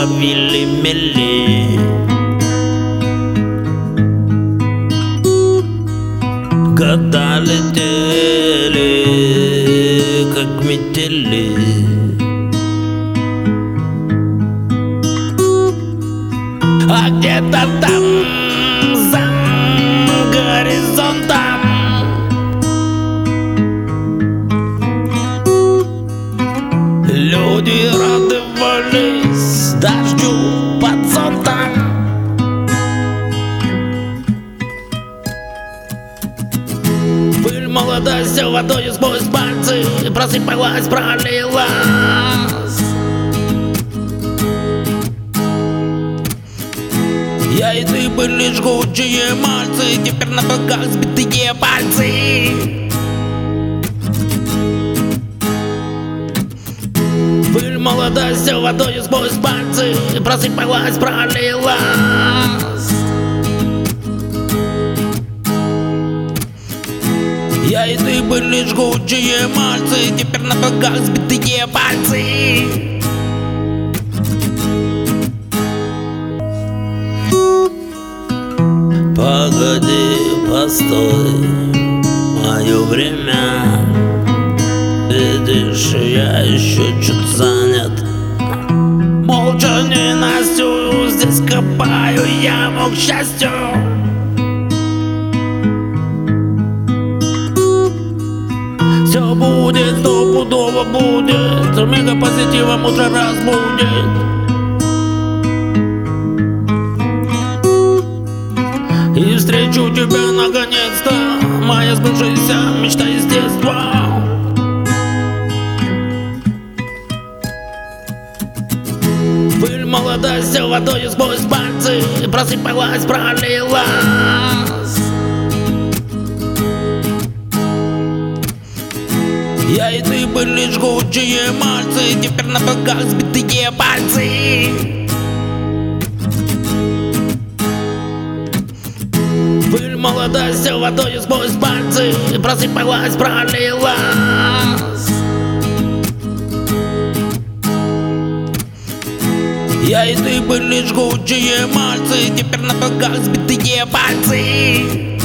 Баба Вилли-Милли Года как метели. А где-то там, за горизонтом. Люди радовались. Пыль молодости водой сквозь пальцы. Просыпалась, пролилась. Я и ты были жгучие мальцы. Теперь на боках сбитые пальцы. Пыль молодости водой сквозь пальцы. Просыпалась, пролилась Я и ты были жгучие мальцы Теперь на боках сбитые пальцы. Погоди, постой, мое время. Видишь, я еще чуть занят. Молча не Настю, здесь копаю яму к счастью будет мега позитивом утро разбудит. И встречу тебя наконец-то Моя сбывшаяся мечта из детства. Пыль молодости водой сквозь пальцы Просыпалась, пролилась Были жгучие мальцы Теперь на боках сбитые пальцы. Пыль молодости водой сквозь пальцы Просыпалась, пролилась. Я и ты были жгучие мальцы Теперь на боках сбитые пальцы